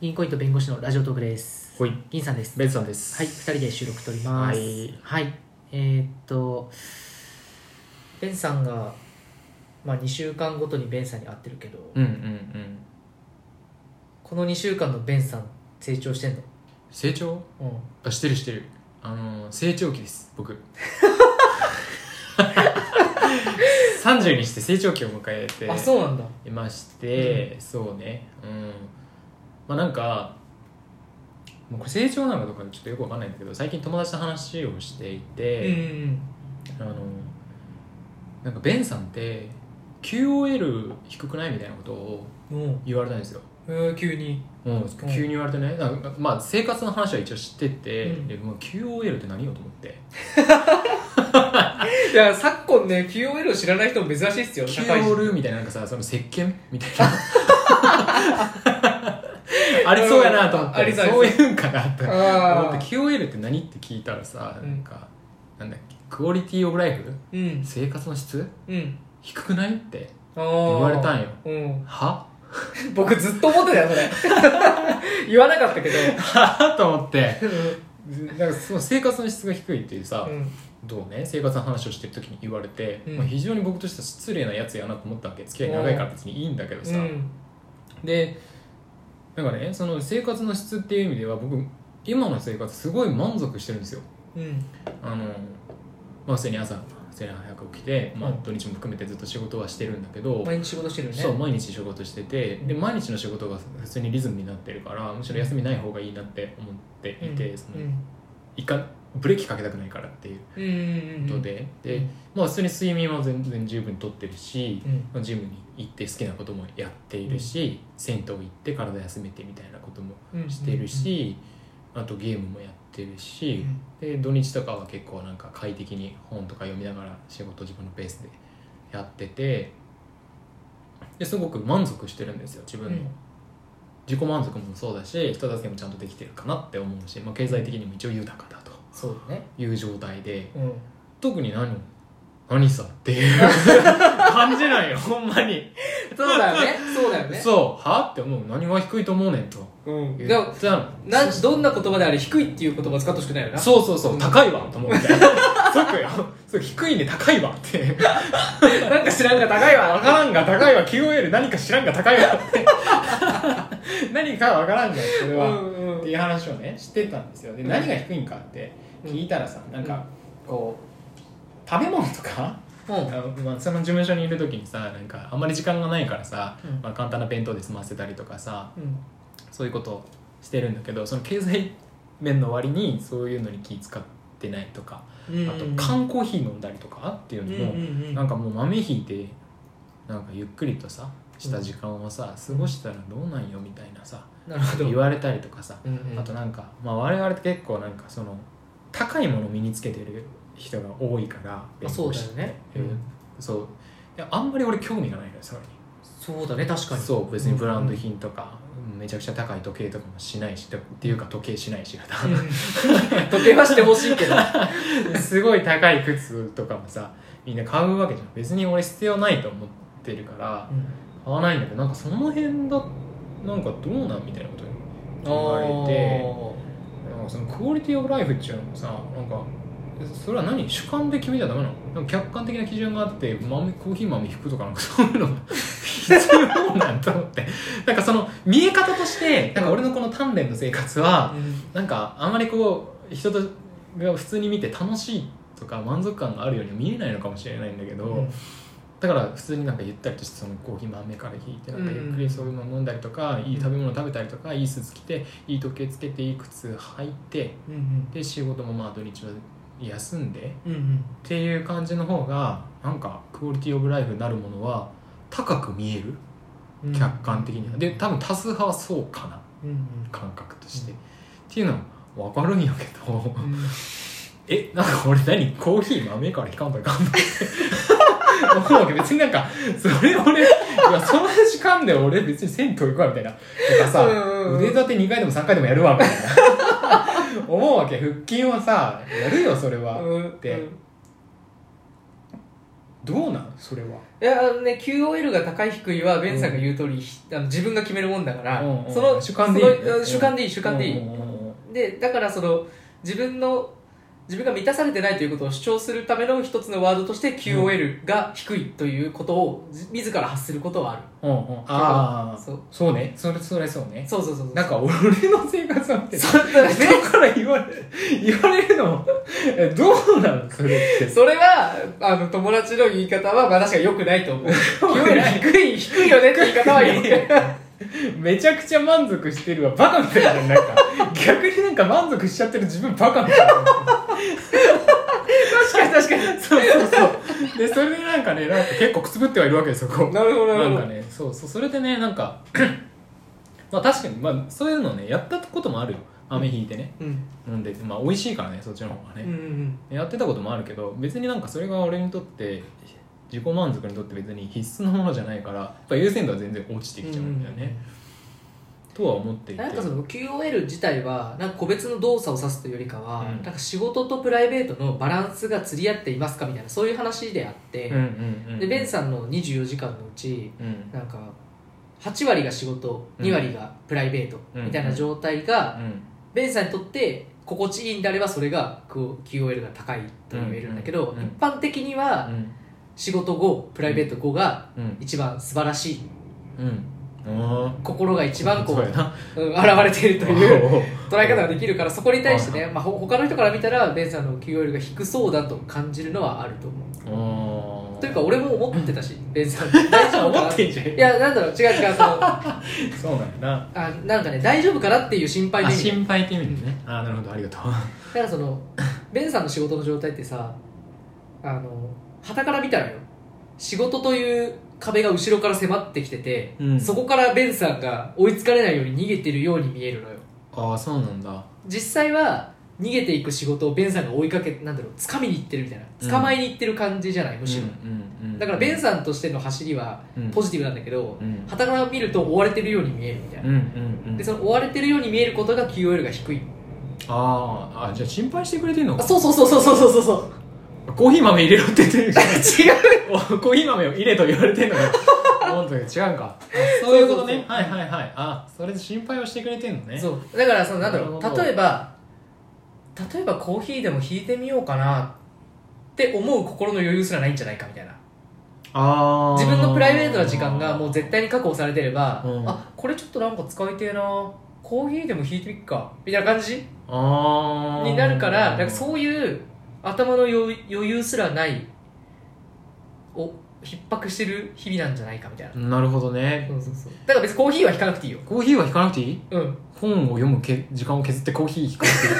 銀行員と弁護士のラジオトークです。ほい銀さんです。ベンさんですはい、二人で収録取ります。はいはい。えーっと、ベンさんが、まあ2週間ごとにベンさんに会ってるけど、うんうんうんこの2週間のベンさん成長してんの？成長？うん。あしてるしてるあのー成長期です僕 30にして成長期を迎えてあ、そうなんだ。いまして、そうねうんまあなんかもうこれ成長なのかどうかちょっとよくわかんないんだけど最近友達と話をしていうんて、あのなんかベンさんって QOL 低くないみたいなことを。言われたんですよ。えー、急に。もう急に言われてね、なんかまあ生活の話は一応知ってて、うん。でもう QOL って何よと思って。いや、昨今ね、QOL を知らない人も珍しいっすよ、QOL みたいななんかさその石鹸みたいな ありそうやなと思って。ありそうそういうんかなって。思あって。QOL って何って聞いたらさうん。なんか、なんだっけ？クオリティオブライフ？うん。生活の質？うん。低くないって言言われたんよ。うん。は？僕ずっと思ってたよ、それ。言わなかったけど。は？と思って。なんかその生活の質が低いっていうさ、うん。どうね？生活の話をしてる時に言われて、うん。まあ、非常に僕としては失礼なやつやなと思ったわけ。付き合い長いから別にいいんだけどさ、うん。でなんかねその生活の質っていう意味では僕今の生活すごい満足してるんですよ。うん。あの、まあ、普通に朝普通に早く起きて、まあうん、土日も含めてずっと仕事はしてるんだけど、毎日仕事してるよね。そう毎日仕事しててで毎日の仕事が普通にリズムになってるからむしろ休みない方がいいなって思っていて、その一回ブレーキかけたくないからっていう。ことで、でうんまあ普通に睡眠は全然十分とってるし、うん。まあジムに行って好きなこともやっているし、銭湯行って体休めてみたいなこともうん。してるし、あとゲームもやってるし、で土日とかは結構なんか快適に本とか読みながら仕事自分のペースでやっててですごく満足してるんですよ自分の、うん自己満足もそうだし人助けもちゃんとできてるかなって思うし、まあ、経済的にも一応豊かだとそうだね。いう状態で。うん。特に何？何さっていう。感じなんよほんまに。そうだよね。そうだよね。そう。は？って思う。何が低いと思うねんと。うん。でなんどんな言葉であれ低いっていう言葉使ってほしくないよな。そうそうそう、うん。高いわと思って 即よ。そう低いね高いわって。なんか知らんが高いわ。分からんが高いわ。QOL 何か知らんが高いわって。何か分からんがそれは、うんうんっていう話をねしてたんですよで何が低いんかって聞いたらさなんかこう食べ物とか？うん。あのまあ、その事務所にいる時にさなんかあんまり時間がないからさ、うんまあ、簡単な弁当で済ませたりとかさうん。そういうことをしてるんだけどその経済面の割にそういうのに気使ってないとかうん。あと缶コーヒー飲んだりとかっていうのも、んなんかもう豆ひいてなんかゆっくりとさした時間をさ、過ごしたらどうなんよみたいなさ。言われたりとかさ、うんうん。あとなんか、まあ、我々って結構なんかその高いものを身につけてる人が多いからあそうだよね。うん。そう。あんまり俺興味がないのよそれに。そうだね、確かに。そう別にブランド品とか、めちゃくちゃ高い時計とかもしないしっていうか時計しないしうん。時計はしてほしいけど。すごい高い靴とかもさみんな買うわけじゃん。別に俺必要ないと思ってるから買わないんだけどなんかその辺だなんかどうなんみたいなこと言われてなんかそのクオリティオブライフっていうのもさなんかそれは何主観で決めちゃダメなの？なんか客観的な基準があって豆コーヒー豆引くとかなんかそういうのが必要なんと思って。なんかその見え方としてなんか俺のこの鍛錬の生活はうん。なんかあんまりこう人とが普通に見て楽しいとか満足感があるようには見えないのかもしれないんだけど、うんだから普通になんかゆったりとしてそのコーヒー豆から引いてなんかゆっくりそういうの飲んだりとか、いい食べ物食べたりとかいいスーツ着ていい時計つけていい靴履いてうんで仕事もまあ土日は休んでっていう感じの方がなんかクオリティオブライフになるものは高く見えるうん。客観的には、で多分多数派はそうかなうん感覚として、うんっていうのは分かるんやけど、うん。えなんか俺何？コーヒー豆から引かんといかんの？っ て思うわけ。別になんかそれ俺いやその時間で俺別に銭湯行くわみたいな。とかさうんうんうん。腕立て2回でも3回でもやるわみたいな。思うわけ。腹筋はさやるよそれは、うんって。どうなん？それは。いやあのね QOL が高い低いはベンさんが言う通り、ひあの自分が決めるもんだから、うんうんその主観でいい主観でいい主観でいい、うんうんうん。でだからその自分の自分が満たされてないということを主張するための一つのワードとして QOL が低いということをじ自ら発することはある。うんうん。ああ。そう。そうね。それそれそうね。そうそうそうそう。なんか俺の生活なんて そうだからね。人から言われ言われるのえどうなの？それって。それはあの友達の言い方はまあ確かに良くないと思う。QOL 低い低いよねって言い方は良くない。めちゃくちゃ満足してるわ。バカみたいななんか。逆になんか満足しちゃってる自分バカみたいな確かに確かに。そうそうそう。でそれでなんかねなんか結構くすぶってはいるわけですよこう。なるほどなるほど。なんかねそうそう。それでねなんか まあ確かにまあそういうのねやったこともあるよ。飴引いてね。うん。飲んでてまあ美味しいからねそっちの方がね、うんうんやってたこともあるけど別になんかそれが俺にとって自己満足にとって別に必須のものじゃないからやっぱ優先度は全然落ちてきちゃうんだよね、とは思っていて。なんかその QOL 自体はなんか個別の動作を指すというよりかは、うん。なんか仕事とプライベートのバランスが釣り合っていますかみたいなそういう話であって、うんうんうんでベンさんの24時間のうちうん。なんか8割が仕事うん2割がプライベートうんみたいな状態が、うん。ベンさんにとって心地いいんであればそれが QOL が高いと言えるんだけど、うん。うん一般的にはうん。仕事後プライベート後がうん一番素晴らしい。うん。あ心が一番こうそうん現れているというう捉え方ができるからそこに対してね、まあ、ほ他の人から見たらベンさんの QOL が低そうだと感じるのはあると思う。あというか俺も思ってたし ベンさん大丈夫かな思ってんじゃん。いやなんだろう違う違うその そうなんやな。あなんかね大丈夫かなっていう心配あで心配って意味でね。あなるほどありがとう。だからそのベンさんの仕事の状態ってさあの傍から見たらよ。仕事という壁が後ろから迫ってきてて、うん。そこからベンさんが追いつかれないように逃げてるように見えるのよ。ああそうなんだ。実際は逃げていく仕事をベンさんが追いかけなんだろう掴みに行ってるみたいうん。な捕まえに行ってる感じじゃない、むしろ、うんうん。うんだからベンさんとしての走りはうん。ポジティブなんだけどうん。傍、から見ると追われてるように見えるみたいな、うんうんうん。でその追われてるように見えることが QOL が低い。あーあじゃあ心配してくれてんのか。あそうそうそうそうそうそうそうコーヒー豆入れろって言ってるじゃん。違うおコーヒー豆を入れと言われてんの よ本当に違うか。あそういうことね。はいはいはい。あそれで心配をしてくれてんのね。そう。だからそのなんだろう。例えば例えばコーヒーでも引いてみようかなって思う心の余裕すらないんじゃないかみたいな。あ自分のプライベートな時間がもう絶対に確保されてれば、うん。あこれちょっとなんか使いてえな。コーヒーでも引いてみっか。みたいな感じになるからなんかそういう頭の余余裕すらないを逼迫してる日々なんじゃないかみたいな、なるほどね。そうそうそう。だから別にコーヒーは引かなくていいよ。コーヒーは引かなくていい？うん。本を読むけ時間を削ってコーヒー引かなくていい。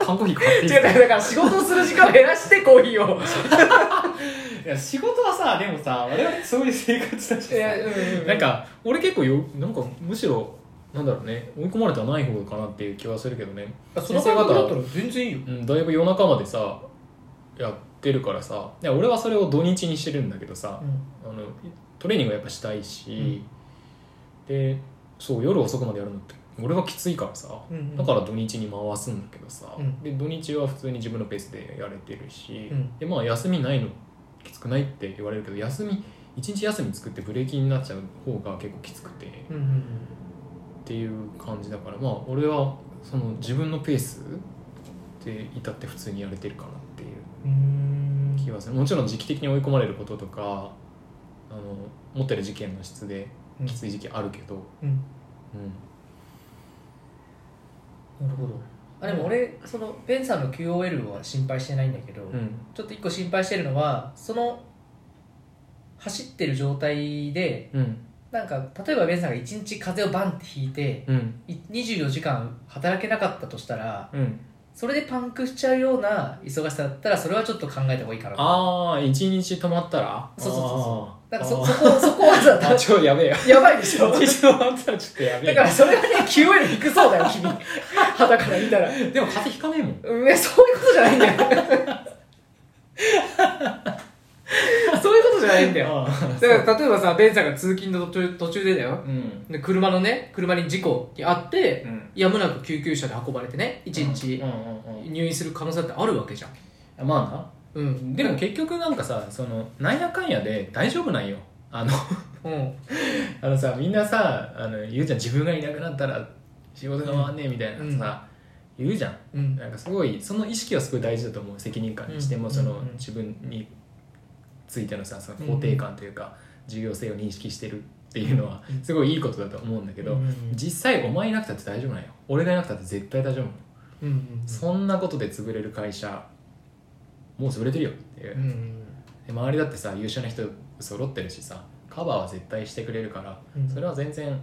缶コーヒー買っていい違うだから仕事をする時間を減らしてコーヒーを。いや仕事はさでもさ我々そういう生活だしさ。うんうん。なんか俺結構よなんかむしろなんだろうね。追い込まれてはない方かなっていう気はするけどね。その感覚だったら全然いいよ。うん、だいぶ夜中までさやってるからさ。いや俺はそれを土日にしてるんだけどさ、あのトレーニングはやっぱしたいし、でそう夜遅くまでやるのって俺はきついからさ、うんだから土日に回すんだけどさ、うん。で土日は普通に自分のペースでやれてるし、うん。でまあ休みないのきつくないって言われるけど休み一日休み作ってブレーキになっちゃう方が結構きつくて、っうんうんていう感じだからまあ俺はその自分のペースで至って普通にやれてるかなっていううん。気がする。もちろん時期的に追い込まれることとかあの持ってる事件の質でうん。きつい時期あるけど、うん。うん。なるほど。あでも俺そのベンさんの QOL は心配してないんだけど、うん。ちょっと一個心配してるのはその走ってる状態でうんなんか例えばベンさんが1日風邪をバンって引いてうん。い24時間働けなかったとしたらうん。それでパンクしちゃうような忙しさだったらそれはちょっと考えた方がいいかなと。ああ一日止まったら？そうそうそうそあー。だからそあそこそこはさー あちょやべえよ。やばいでしょ。一日止まったらちょっとやべえだからそれはね QOL 低そうだよ君。肌から見たら。でも風邪ひかねえもん。うんそういうことじゃないんだよないんだよ。だから例えばさベンさんが通勤の途中途中でだよ。うん。で車のね車に事故にあってうん。やむなく救急車で運ばれてね一日うん。うんうん入院する可能性ってあるわけじゃん。まあうん。でも結局なんかさそのなんやかんやで大丈夫なんよ。あのうん。あのさみんなさあの言うじゃん自分がいなくなったら仕事が回んねえみたいなさ、言うじゃん。うん。なんかすごいその意識はすごい大事だと思う責任感にしても、うん。そのうん。うん。自分についてのさその肯定感というか、重要性を認識してるっていうのはうん。すごいいいことだと思うんだけど、うん実際お前いなくたって大丈夫なんよ俺がいなくたって絶対大丈夫なの、うんうんそんなことで潰れる会社もう潰れてるよっていう、うんで周りだってさ優秀な人揃ってるしさカバーは絶対してくれるから、うん。それは全然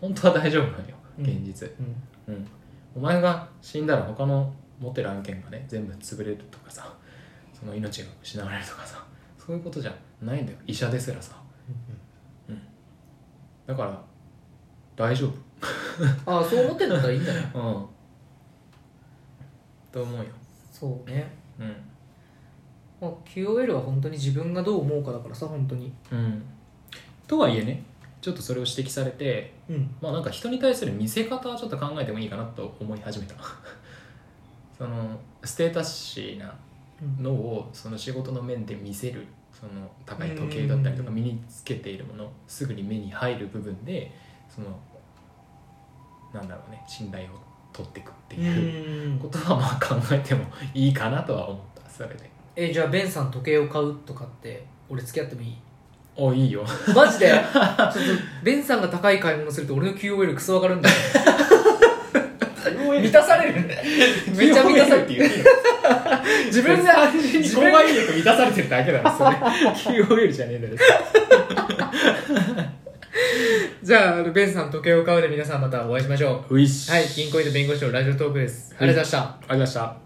本当は大丈夫なんようん。現実、うん。うん、お前が死んだら他の持ってる案件がね全部潰れるとかさその命が失われるとかさそういうことじゃないんだよ。医者ですらさ。だから大丈夫。ああそう思ってんだったらいいんだね うん。と思うよ。そうね。うん。まあ QOL は本当に自分がどう思うかだからさ本当に。うん。とはいえねちょっとそれを指摘されてうん。まあなんか人に対する見せ方はちょっと考えてもいいかなと思い始めた。そのステータスシーなのをその仕事の面で見せるその高い時計だったりとかうん。身につけているものすぐに目に入る部分でそのなんだろうね信頼を取っていくっていううん。ことはまあ考えてもいいかなとは思ったそれで。えじゃあベンさん時計を買うとかって俺付き合ってもいい？おいいよ。マジで？ちょっとベンさんが高い買い物すると俺の QOL クソ上がるんだよ満たされる。めっちゃ満たされて言って 自分が自分が力満たされてるだけだろそれ QOL じゃねえんだよ。じゃあベンさん時計を買うで皆さんまたお会いしましょう。はい銀行員の弁護士のラジオトークです。ありがとうございました。ありがとうございました